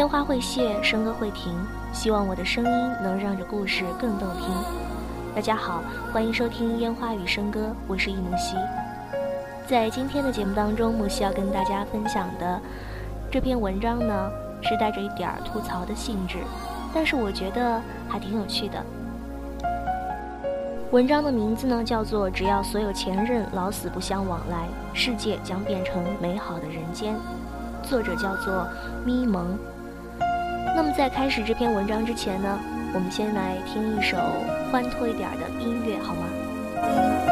烟花会谢，笙歌会停，希望我的声音能让这故事更动听。大家好，欢迎收听《烟花与笙歌》，我是易木西。在今天的节目当中，木西要跟大家分享的这篇文章呢，是带着一点吐槽的性质，但是我觉得还挺有趣的。文章的名字呢叫做《只要所有前任老死不相往来，世界将变成美好的人间》，作者叫做咪蒙。那么在开始这篇文章之前呢，我们先来听一首欢脱一点的音乐，好吗？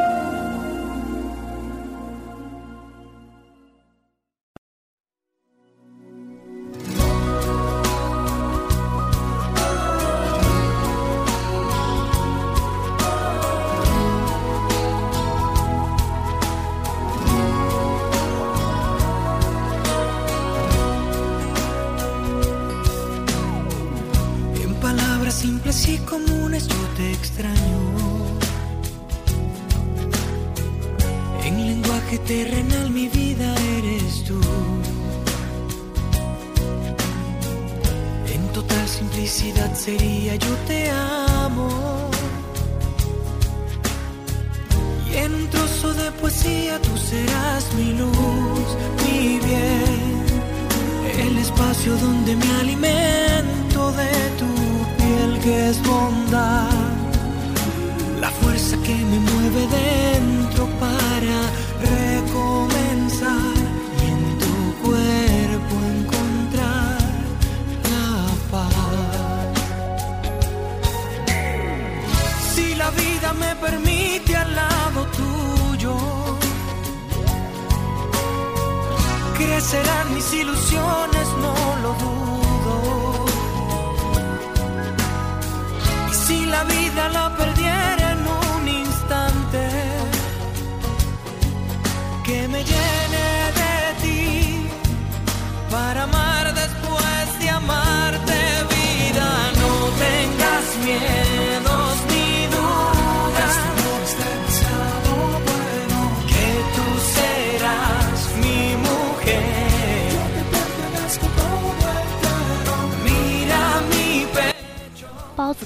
？terrenal mi vida eres tú. En total simplicidad sería yo te amo. Y en un trozo de poesía tú serás mi luz, mi bien. El espacio donde me alimento de tu piel que es bondad. La fuerza que me mueve dentro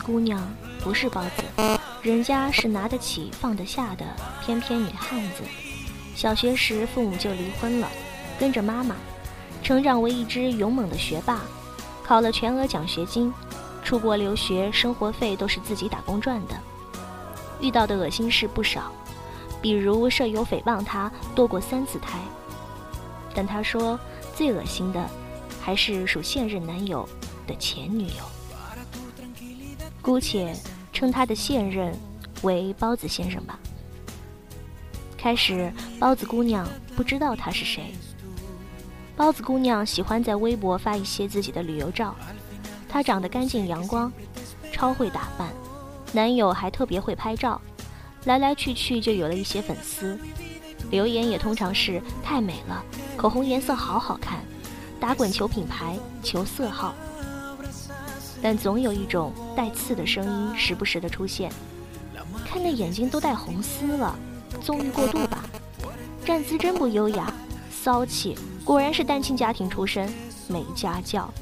姑娘不是包子，人家是拿得起放得下的翩翩女汉子。小学时，父母就离婚了，跟着妈妈，成长为一只勇猛的学霸，考了全额奖学金，出国留学，生活费都是自己打工赚的。遇到的恶心事不少，比如舍友诽谤他堕过三次胎，但他说最恶心的，还是属现任男友的前女友，姑且称他的现任为包子先生吧。开始，包子姑娘不知道他是谁。包子姑娘喜欢在微博发一些自己的旅游照。她长得干净阳光，超会打扮，男友还特别会拍照，来来去去就有了一些粉丝。留言也通常是太美了，口红颜色好好看，打滚球品牌求色号。但总有一种带刺的声音时不时的出现，看那眼睛都带红丝了。纵欲过度吧，站姿真不优雅，骚气，果然是单亲家庭出身，没家教，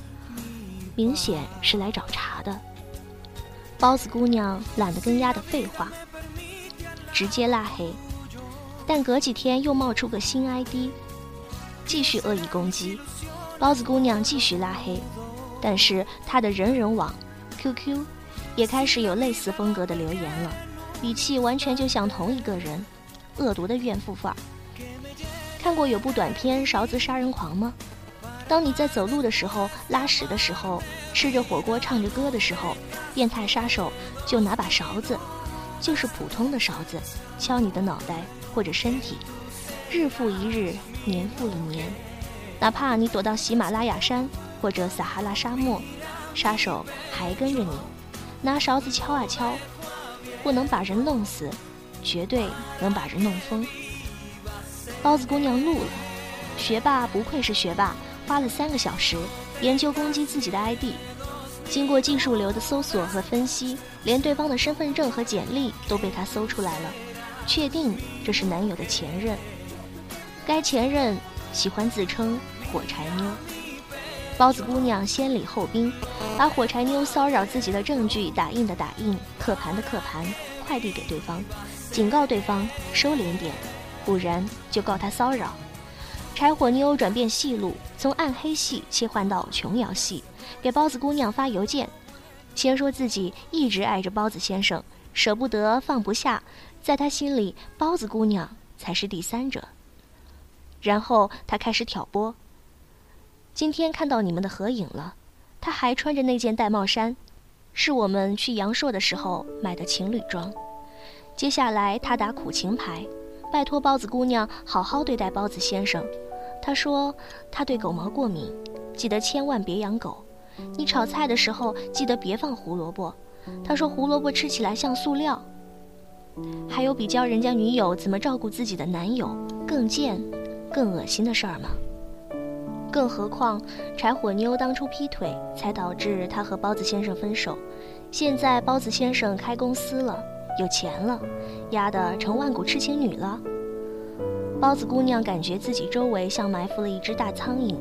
明显是来找茬的。包子姑娘懒得跟丫的废话，直接拉黑，但隔几天又冒出个新 ID，继续恶意攻击。包子姑娘继续拉黑，但是他的人人网、QQ 也开始有类似风格的留言了，语气完全就像同一个人。恶毒的怨妇范儿。看过有部短片《勺子杀人狂》吗？当你在走路的时候、拉屎的时候、吃着火锅、唱着歌的时候，变态杀手就拿把勺子，就是普通的勺子，敲你的脑袋或者身体，日复一日，年复一年，哪怕你躲到喜马拉雅山或者撒哈拉沙漠，杀手还跟着你，拿勺子敲啊敲，不能把人弄死。绝对能把人弄疯。包子姑娘怒了，学霸不愧是学霸，花了三个小时研究攻击自己的 ID，经过技术流的搜索和分析，连对方的身份证和简历都被他搜出来了，确定这是男友的前任。该前任喜欢自称火柴妞。包子姑娘先礼后兵，把火柴妞骚扰自己的证据打印的打印，刻盘的刻盘，快递给对方，警告对方收敛点，不然就告他骚扰。柴火妞转变戏路，从暗黑系切换到琼瑶系，给包子姑娘发邮件，先说自己一直爱着包子先生，舍不得放不下，在他心里，包子姑娘才是第三者。然后他开始挑拨。今天看到你们的合影了，他还穿着那件玳瑁衫，是我们去阳朔的时候买的情侣装。接下来他打苦情牌，拜托包子姑娘好好对待包子先生。他说他对狗毛过敏，记得千万别养狗。你炒菜的时候记得别放胡萝卜。他说胡萝卜吃起来像塑料。还有比教人家女友怎么照顾自己的男友更贱、更恶心的事儿吗？更何况柴火妞当初劈腿，才导致他和包子先生分手。现在包子先生开公司了，有钱了，压得成万古痴情女了。包子姑娘感觉自己周围像埋伏了一只大苍蝇，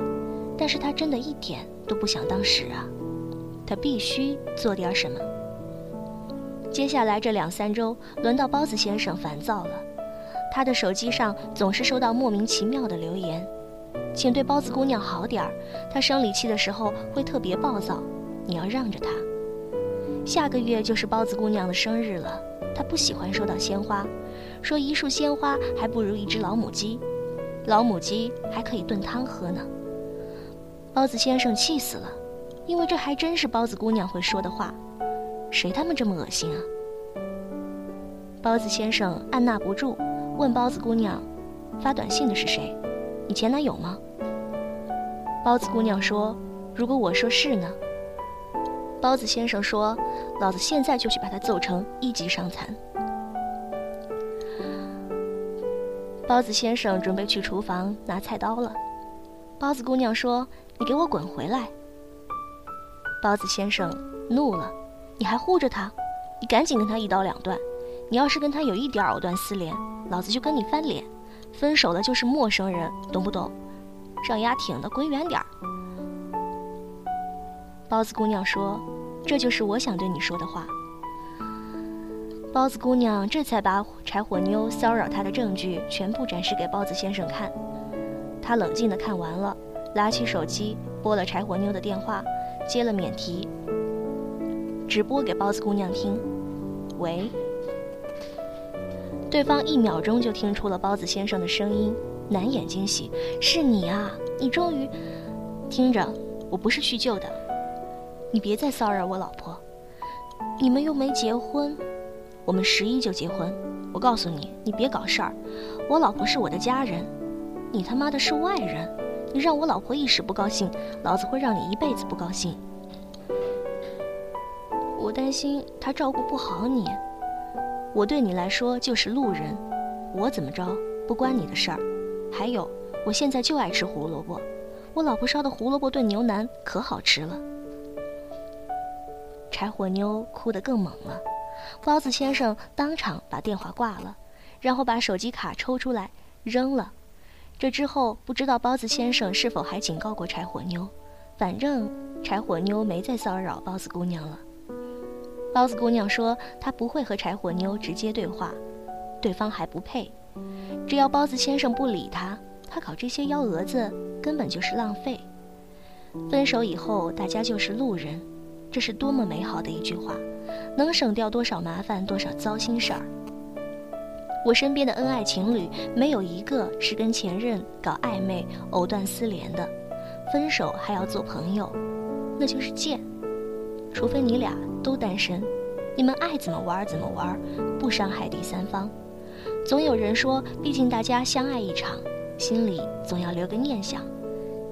但是她真的一点都不想当屎啊！她必须做点什么。接下来这两三周，轮到包子先生烦躁了，他的手机上总是收到莫名其妙的留言，请对包子姑娘好点儿，她生理期的时候会特别暴躁，你要让着她。下个月就是包子姑娘的生日了，她不喜欢收到鲜花。说一束鲜花还不如一只老母鸡，老母鸡还可以炖汤喝呢。包子先生气死了，因为这还真是包子姑娘会说的话。谁他妈这么恶心啊？包子先生按捺不住，问包子姑娘：“发短信的是谁？你前男友吗？”包子姑娘说：“如果我说是呢？”包子先生说：“老子现在就去把他揍成一级伤残。”包子先生准备去厨房拿菜刀了，包子姑娘说：“你给我滚回来！”包子先生怒了：“你还护着他？你赶紧跟他一刀两断！你要是跟他有一点藕断丝连，老子就跟你翻脸！分手了就是陌生人，懂不懂？让丫挺的滚远点儿！”包子姑娘说：“这就是我想对你说的话。”包子姑娘这才把柴火妞骚扰她的证据全部展示给包子先生看。他冷静地看完了，拿起手机拨了柴火妞的电话，接了免提，直播给包子姑娘听。喂。对方一秒钟就听出了包子先生的声音，难掩惊喜：“是你啊！你终于……听着，我不是叙旧的，你别再骚扰我老婆。你们又没结婚。”我们十一就结婚，我告诉你，你别搞事儿。我老婆是我的家人，你他妈的是外人。你让我老婆一时不高兴，老子会让你一辈子不高兴。我担心她照顾不好你。我对你来说就是路人，我怎么着不关你的事儿。还有，我现在就爱吃胡萝卜，我老婆烧的胡萝卜炖牛腩可好吃了。柴火妞哭得更猛了。包子先生当场把电话挂了，然后把手机卡抽出来扔了。这之后不知道包子先生是否还警告过柴火妞，反正柴火妞没再骚扰包子姑娘了。包子姑娘说她不会和柴火妞直接对话，对方还不配。只要包子先生不理她，她搞这些幺蛾子根本就是浪费。分手以后大家就是路人，这是多么美好的一句话。能省掉多少麻烦，多少糟心事儿。我身边的恩爱情侣，没有一个是跟前任搞暧昧、藕断丝连的，分手还要做朋友，那就是贱。除非你俩都单身，你们爱怎么玩怎么玩，不伤害第三方。总有人说，毕竟大家相爱一场，心里总要留个念想。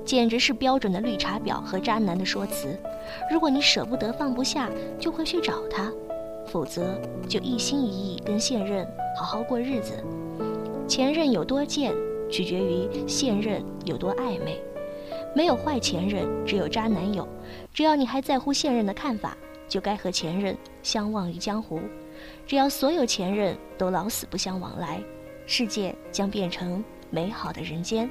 简直是标准的绿茶婊和渣男的说辞。如果你舍不得放不下，就会去找他；否则就一心一意跟现任好好过日子。前任有多贱，取决于现任有多暧昧。没有坏前任，只有渣男友。只要你还在乎现任的看法，就该和前任相忘于江湖。只要所有前任都老死不相往来，世界将变成美好的人间。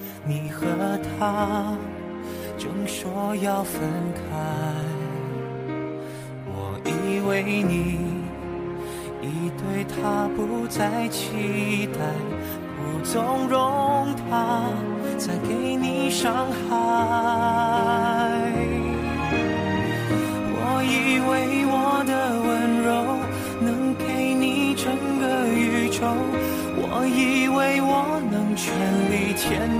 你和他正说要分开，我以为你已对他不再期待，不纵容他再给你伤害。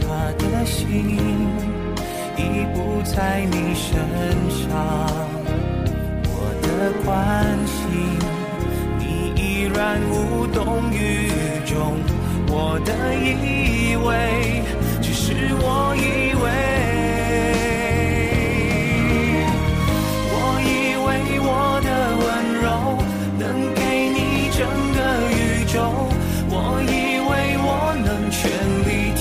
他的心已不在你身上。我的关心，你依然无动于衷。我的以为，只是我以为。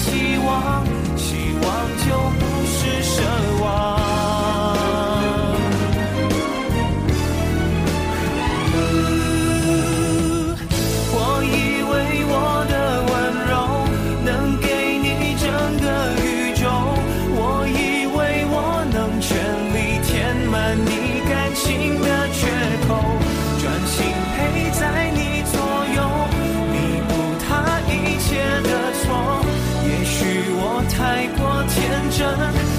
希望，天